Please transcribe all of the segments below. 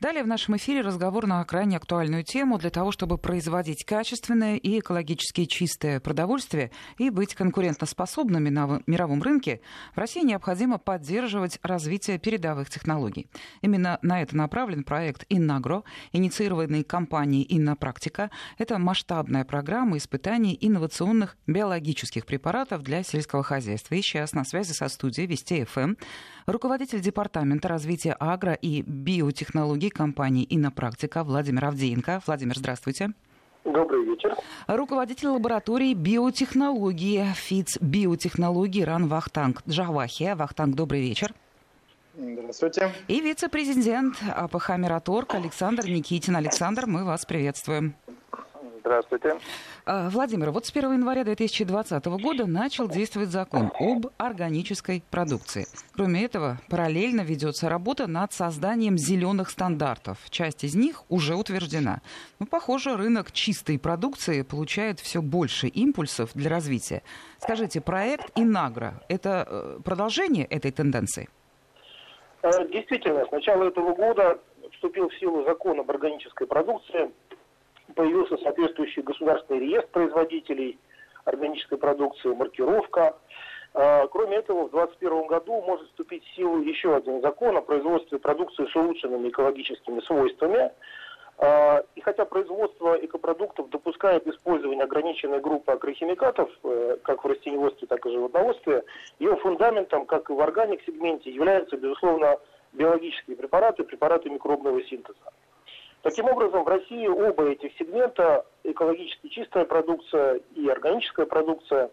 Далее в нашем эфире разговор на крайне актуальную тему для того, чтобы производить качественное и экологически чистое продовольствие и быть конкурентоспособными на мировом рынке, в России необходимо поддерживать развитие передовых технологий. Именно на это направлен проект «Иннагро», инициированный компанией «Иннопрактика». Это масштабная программа испытаний инновационных биологических препаратов для сельского хозяйства. И сейчас на связи со студией Вести ФМ руководитель Департамента развития агро- и биотехнологий компании «Иннопрактика» Владимир Авдеенко. Владимир, здравствуйте. Добрый вечер. Руководитель лаборатории биотехнологии ФИЦ биотехнологии РАН Вахтанг Джавахия. Вахтанг, добрый вечер. Здравствуйте. И вице-президент АПХ «Мираторг» Александр Никитин. Александр, мы вас приветствуем. Здравствуйте. А, Владимир, вот с 1 января 2020 года начал действовать закон об органической продукции. Кроме этого, параллельно ведется работа над созданием зеленых стандартов. Часть из них уже утверждена. Ну, похоже, рынок чистой продукции получает все больше импульсов для развития. Скажите, проект «Инагра» — это э, продолжение этой тенденции? Э, действительно, с начала этого года вступил в силу закон об органической продукции, появился соответствующий государственный реестр производителей органической продукции, маркировка. А, кроме этого, в 2021 году может вступить в силу еще один закон о производстве продукции с улучшенными экологическими свойствами. А, и хотя производство экопродуктов допускает использование ограниченной группы агрохимикатов, э, как в растениеводстве, так и животноводстве, ее фундаментом, как и в органик-сегменте, являются, безусловно, биологические препараты, препараты микробного синтеза. Таким образом, в России оба этих сегмента, экологически чистая продукция и органическая продукция,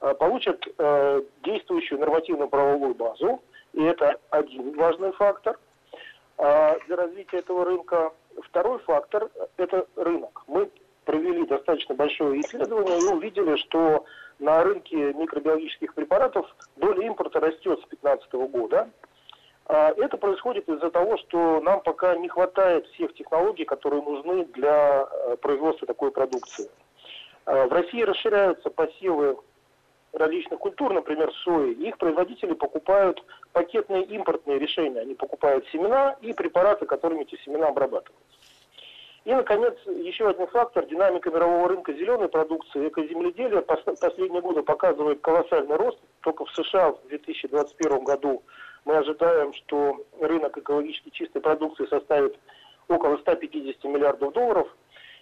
э, получат э, действующую нормативную правовую базу, и это один важный фактор э, для развития этого рынка. Второй фактор – это рынок. Мы провели достаточно большое исследование и увидели, что на рынке микробиологических препаратов доля импорта растет с 2015 года – это происходит из-за того, что нам пока не хватает всех технологий, которые нужны для э, производства такой продукции. А, в России расширяются посевы различных культур, например, сои. Их производители покупают пакетные импортные решения. Они покупают семена и препараты, которыми эти семена обрабатываются. И, наконец, еще один фактор. Динамика мирового рынка зеленой продукции, экоземледелия последние годы показывает колоссальный рост. Только в США в 2021 году мы ожидаем, что рынок экологически чистой продукции составит около 150 миллиардов долларов.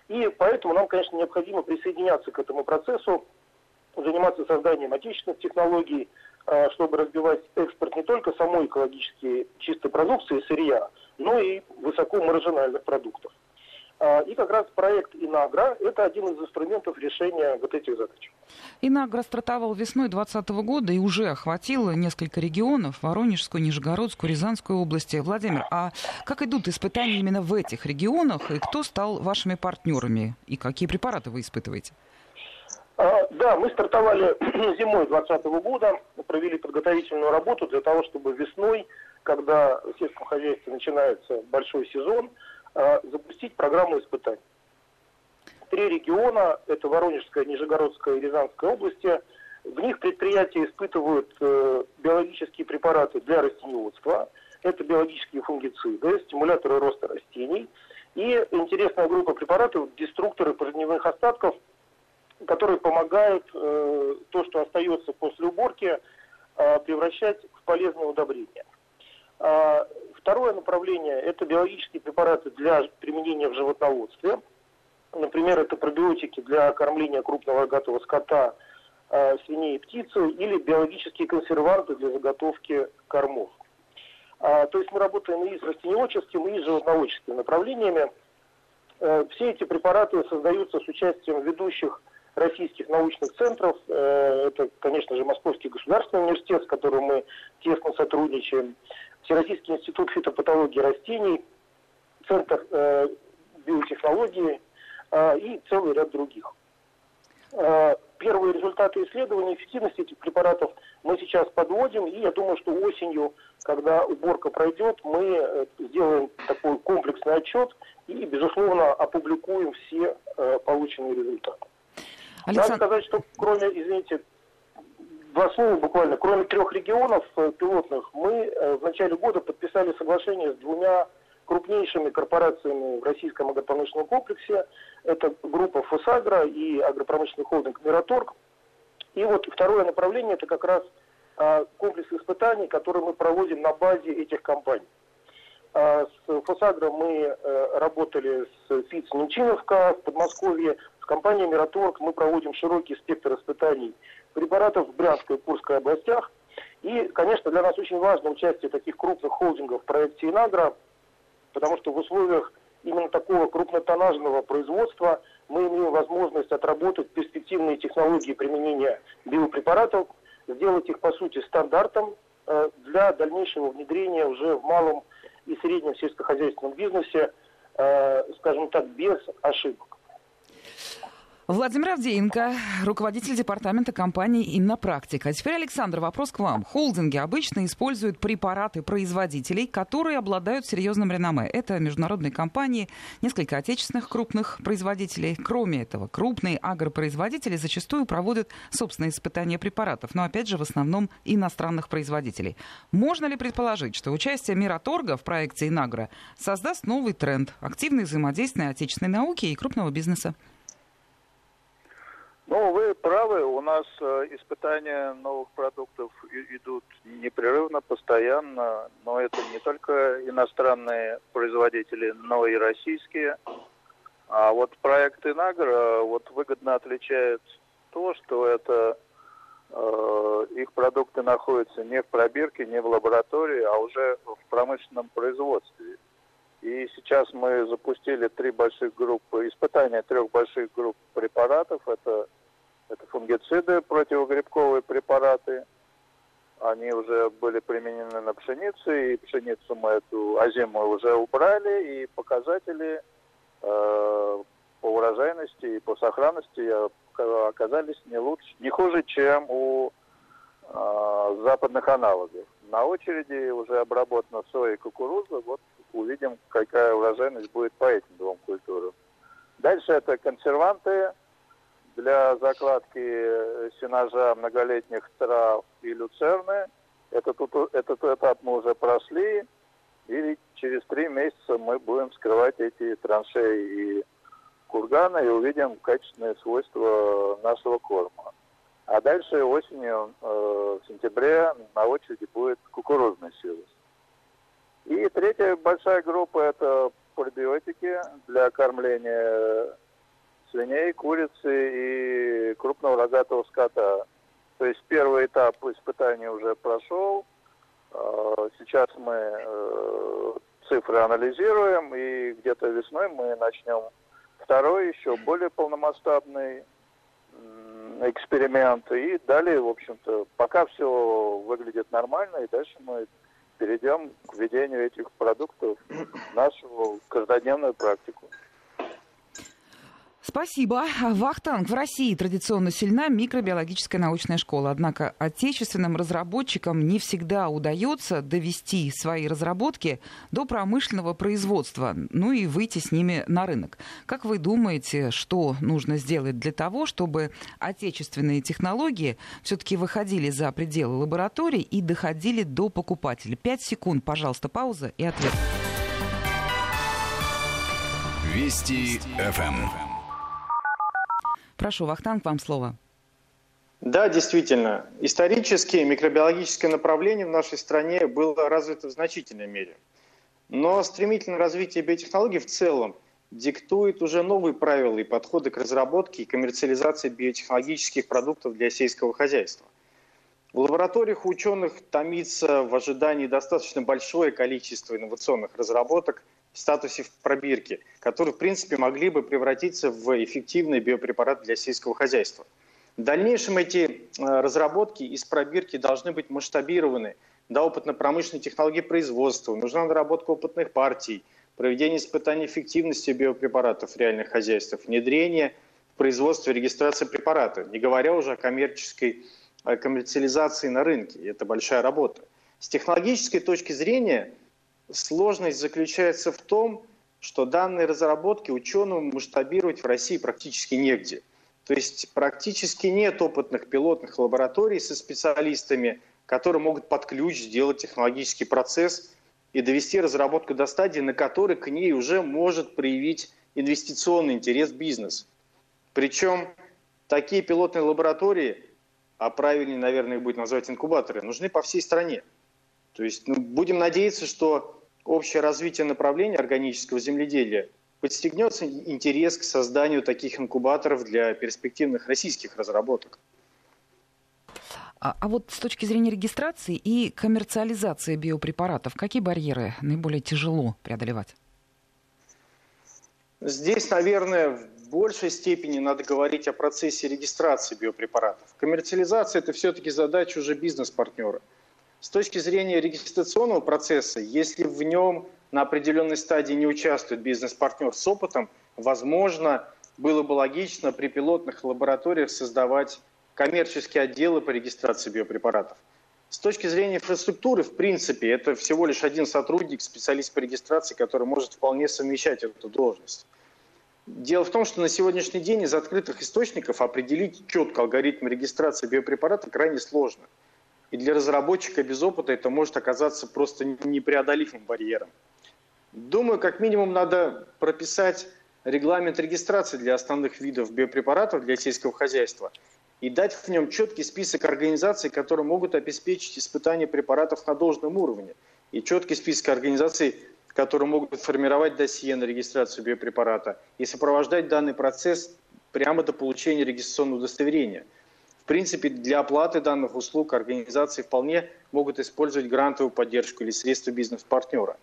И поэтому нам, конечно, необходимо присоединяться к этому процессу, заниматься созданием отечественных технологий, а, чтобы разбивать экспорт не только самой экологически чистой продукции, сырья, но и высокомаржинальных продуктов. А, и как раз проект «Инагра» – это один из инструментов решения вот этих задач. «Инагра» стартовал весной 2020 года и уже охватил несколько регионов – Воронежскую, Нижегородскую, Рязанскую области. Владимир, а как идут испытания именно в этих регионах, и кто стал вашими партнерами, и какие препараты вы испытываете? А, да, мы стартовали зимой 2020 года, провели подготовительную работу для того, чтобы весной, когда в сельском хозяйстве начинается большой сезон – запустить программу испытаний. Три региона, это Воронежская, Нижегородская и Рязанская области, в них предприятия испытывают э, биологические препараты для растениеводства, это биологические фунгициды, стимуляторы роста растений и интересная группа препаратов, деструкторы корневых остатков, которые помогают э, то, что остается после уборки, э, превращать в полезное удобрение. А, второе направление – это биологические препараты для применения в животноводстве. Например, это пробиотики для кормления крупного рогатого скота, а, свиней и птицы, или биологические консерванты для заготовки кормов. А, то есть мы работаем и с растениеводческим, и с животноводческими направлениями. Все эти препараты создаются с участием ведущих российских научных центров. Э, это, конечно же, Московский государственный университет, с которым мы тесно сотрудничаем. Всероссийский институт фитопатологии растений, Центр э, биотехнологии э, и целый ряд других. Э, первые результаты исследований эффективности этих препаратов мы сейчас подводим, и я думаю, что осенью, когда уборка пройдет, мы сделаем такой комплексный отчет и, безусловно, опубликуем все э, полученные результаты. Александр... Надо сказать, что кроме, извините, Два слова буквально. Кроме трех регионов э, пилотных, мы э, в начале года подписали соглашение с двумя крупнейшими корпорациями в российском агропромышленном комплексе. Это группа «Фосагро» и агропромышленный холдинг «Мираторг». И вот второе направление – это как раз а, комплекс испытаний, который мы проводим на базе этих компаний. А, с «Фосагро» мы э, работали с ФИЦ Немчиновка в Подмосковье, с компанией «Мираторг» мы проводим широкий спектр испытаний препаратов в Брянской и Курской областях. И, конечно, для нас очень важно участие таких крупных холдингов в проекте «Инагра», потому что в условиях именно такого крупнотоннажного производства мы имеем возможность отработать перспективные технологии применения биопрепаратов, сделать их, по сути, стандартом э, для дальнейшего внедрения уже в малом и среднем сельскохозяйственном бизнесе, э, скажем так, без ошибок. Владимир Авдеенко, руководитель департамента компании «Иннопрактика». А теперь, Александр, вопрос к вам. Холдинги обычно используют препараты производителей, которые обладают серьезным реноме. Это международные компании, несколько отечественных крупных производителей. Кроме этого, крупные агропроизводители зачастую проводят собственные испытания препаратов, но, опять же, в основном иностранных производителей. Можно ли предположить, что участие Мираторга в проекте «Инагра» создаст новый тренд – активное взаимодействие отечественной науки и крупного бизнеса? Ну, вы правы, у нас э, испытания новых продуктов идут непрерывно, постоянно, но это не только иностранные производители, но и российские. А вот проект Инагра вот выгодно отличает то, что это э, их продукты находятся не в пробирке, не в лаборатории, а уже в промышленном производстве. И сейчас мы запустили три больших группы, испытания трех больших групп препаратов. Это, это фунгициды, противогрибковые препараты. Они уже были применены на пшенице, и пшеницу мы эту озимую уже убрали, и показатели э, по урожайности и по сохранности оказались не лучше, не хуже, чем у э, западных аналогов. На очереди уже обработана соя и кукуруза. Вот увидим, какая урожайность будет по этим двум культурам. Дальше это консерванты для закладки сенажа многолетних трав и люцерны. Этот, этот этап мы уже прошли, и через три месяца мы будем вскрывать эти траншеи и курганы и увидим качественные свойства нашего корма. А дальше осенью, э, в сентябре, на очереди будет кукурузный силос. И третья большая группа – это пробиотики для кормления свиней, курицы и крупного рогатого скота. То есть первый этап испытаний уже прошел. А, сейчас мы э, цифры анализируем, и где-то весной мы начнем второй, еще более полномасштабный эксперимент. И далее, в общем-то, пока все выглядит нормально, и дальше мы перейдем к введению этих продуктов в нашу каждодневную практику. Спасибо. Вахтанг. В России традиционно сильна микробиологическая научная школа. Однако отечественным разработчикам не всегда удается довести свои разработки до промышленного производства, ну и выйти с ними на рынок. Как вы думаете, что нужно сделать для того, чтобы отечественные технологии все-таки выходили за пределы лабораторий и доходили до покупателей? Пять секунд, пожалуйста, пауза и ответ. Вести ФМ. Прошу, Вахтанг, вам слово. Да, действительно. Исторически микробиологическое направление в нашей стране было развито в значительной мере. Но стремительное развитие биотехнологий в целом диктует уже новые правила и подходы к разработке и коммерциализации биотехнологических продуктов для сельского хозяйства. В лабораториях ученых томится в ожидании достаточно большое количество инновационных разработок, статусе в пробирке, которые, в принципе, могли бы превратиться в эффективный биопрепарат для сельского хозяйства. В дальнейшем эти э, разработки из пробирки должны быть масштабированы до опытно-промышленной технологии производства, нужна наработка опытных партий, проведение испытаний эффективности биопрепаратов в реальных хозяйствах, внедрение в производство и регистрация препарата, не говоря уже о коммерческой о коммерциализации на рынке. Это большая работа. С технологической точки зрения Сложность заключается в том, что данные разработки ученым масштабировать в России практически негде. То есть практически нет опытных пилотных лабораторий со специалистами, которые могут под ключ сделать технологический процесс и довести разработку до стадии, на которой к ней уже может проявить инвестиционный интерес бизнес. Причем такие пилотные лаборатории, а правильнее, наверное, их будет назвать инкубаторы, нужны по всей стране. То есть ну, будем надеяться, что общее развитие направления органического земледелия подстегнется интерес к созданию таких инкубаторов для перспективных российских разработок. А, а вот с точки зрения регистрации и коммерциализации биопрепаратов, какие барьеры наиболее тяжело преодолевать? Здесь, наверное, в большей степени надо говорить о процессе регистрации биопрепаратов. Коммерциализация – это все-таки задача уже бизнес-партнера. С точки зрения регистрационного процесса, если в нем на определенной стадии не участвует бизнес-партнер с опытом, возможно, было бы логично при пилотных лабораториях создавать коммерческие отделы по регистрации биопрепаратов. С точки зрения инфраструктуры, в принципе, это всего лишь один сотрудник, специалист по регистрации, который может вполне совмещать эту должность. Дело в том, что на сегодняшний день из открытых источников определить четко алгоритм регистрации биопрепарата крайне сложно. И для разработчика без опыта это может оказаться просто непреодолимым барьером. Думаю, как минимум надо прописать регламент регистрации для основных видов биопрепаратов для сельского хозяйства и дать в нем четкий список организаций, которые могут обеспечить испытание препаратов на должном уровне, и четкий список организаций, которые могут формировать досье на регистрацию биопрепарата и сопровождать данный процесс прямо до получения регистрационного удостоверения. Принципе, для оплаты данных услуг организации вполне могут использовать грантовую поддержку или средства бизнес-партнера.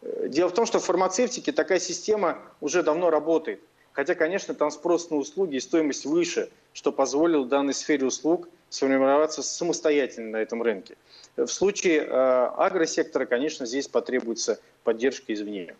Э, дело в том, что в фармацевтике такая система уже давно работает. Хотя, конечно, там спрос на услуги и стоимость выше, что позволило данной сфере услуг сформироваться самостоятельно на этом рынке. В случае э, агросектора, конечно, здесь потребуется поддержка извне.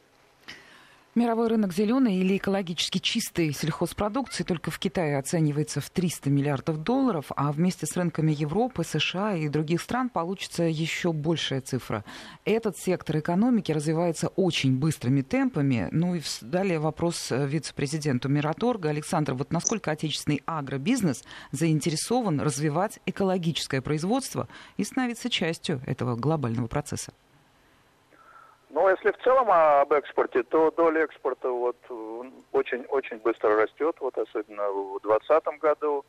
Мировой рынок зеленой или экологически чистой сельхозпродукции только в Китае оценивается в 300 миллиардов долларов, а вместе с рынками Европы, США и других стран получится еще большая цифра. Этот сектор экономики развивается очень быстрыми темпами. Ну и далее вопрос э, вице-президенту Мираторга. Александр, вот насколько отечественный агробизнес заинтересован развивать экологическое производство и становиться частью этого глобального процесса? Ну, если в целом об экспорте, то доля экспорта вот очень-очень быстро растет, вот особенно в 2020 году.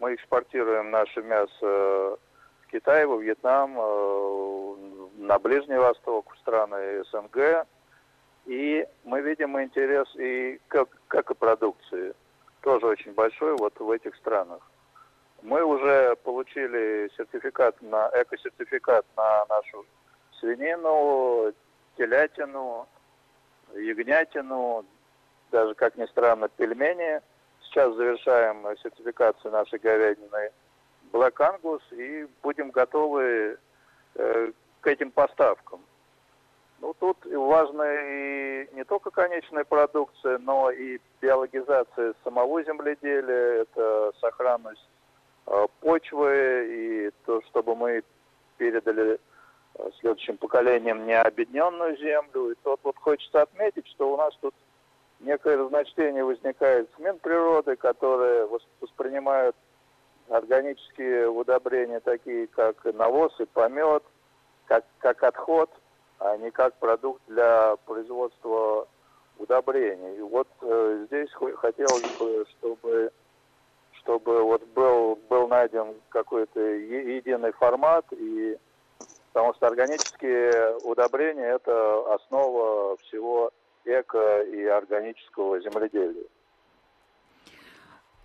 Мы экспортируем наше мясо в Китай, во Вьетнам, э, на Ближний Восток, в страны СНГ. И мы видим интерес и как, как и продукции, тоже очень большой вот в этих странах. Мы уже получили сертификат на эко-сертификат на нашу свинину, телятину, ягнятину, даже, как ни странно, пельмени. Сейчас завершаем сертификацию нашей говядины Black Angus и будем готовы э, к этим поставкам. Ну, тут важна и не только конечная продукция, но и биологизация самого земледелия, это сохранность э, почвы и то, чтобы мы передали следующим поколениям необъединенную землю. И тут вот хочется отметить, что у нас тут некое разночтение возникает с Минприроды, которые воспринимают органические удобрения, такие как навоз и помет, как, как отход, а не как продукт для производства удобрений. И вот э, здесь хотелось бы, чтобы, чтобы вот был, был найден какой-то единый формат и Потому что органические удобрения – это основа всего эко- и органического земледелия.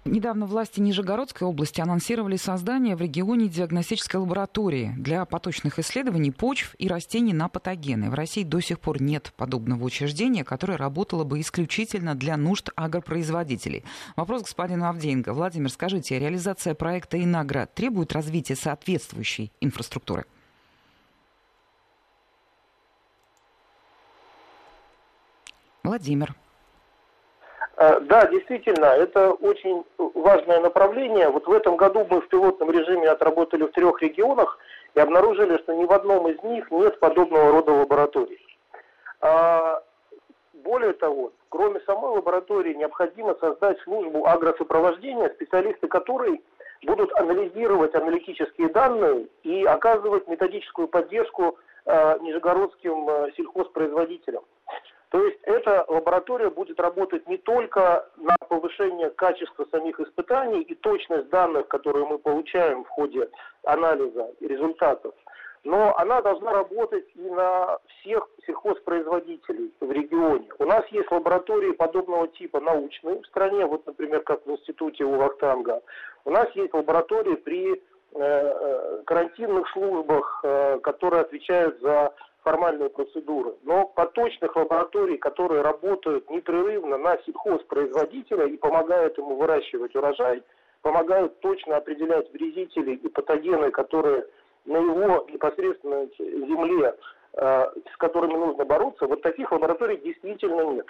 Недавно власти Нижегородской области анонсировали создание в регионе диагностической лаборатории для поточных исследований почв и растений на патогены. В России до сих пор нет подобного учреждения, которое работало бы исключительно для нужд агропроизводителей. Вопрос господину Авдеенко. Владимир, скажите, реализация проекта «Инагра» требует развития соответствующей инфраструктуры? Владимир. Э, да, действительно, это очень важное направление. Вот в этом году мы в пилотном режиме отработали в трех регионах и обнаружили, что ни в одном из них нет подобного рода лабораторий. А, более того, кроме самой лаборатории, необходимо создать службу агросопровождения, специалисты которой будут анализировать аналитические данные и оказывать методическую поддержку э, нижегородским э, сельхозпроизводителям. То есть эта лаборатория будет работать не только на повышение качества самих испытаний и точность данных, которые мы получаем в ходе анализа результатов, но она должна работать и на всех сельхозпроизводителей в регионе. У нас есть лаборатории подобного типа научные в стране, вот, например, как в институте у Вахтанга. У нас есть лаборатории при э, э, карантинных службах, э, которые отвечают за формальные процедуры. Но поточных лабораторий, которые работают непрерывно на сельхозпроизводителя и помогают ему выращивать урожай, помогают точно определять вредители и патогены, которые на его непосредственно земле, э, с которыми нужно бороться, вот таких лабораторий действительно нет.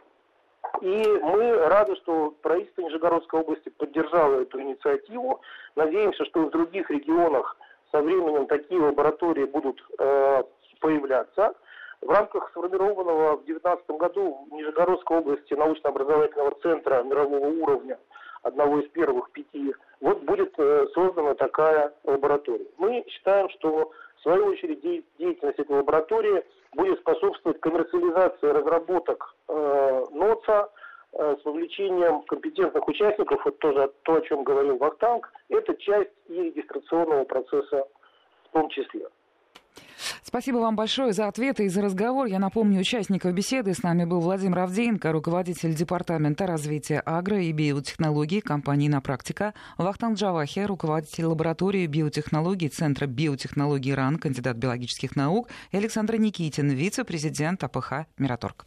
И мы рады, что правительство Нижегородской области поддержало эту инициативу. Надеемся, что в других регионах со временем такие лаборатории будут э, появляться. В рамках сформированного в 2019 году в Нижегородской области научно-образовательного центра мирового уровня, одного из первых пяти, вот будет э, создана такая лаборатория. Мы считаем, что в свою очередь деятельность этой лаборатории будет способствовать коммерциализации разработок э, НОЦа, э, с вовлечением компетентных участников, это тоже то, о чем говорил Вахтанг, это часть и регистрационного процесса в том числе. Спасибо вам большое за ответы и за разговор. Я напомню, участников беседы с нами был Владимир Авдеенко, руководитель Департамента развития агро- и биотехнологий компании «На практика», Вахтанг Джавахи, руководитель лаборатории биотехнологий Центра биотехнологий РАН, кандидат биологических наук, и Александр Никитин, вице-президент АПХ «Мираторг».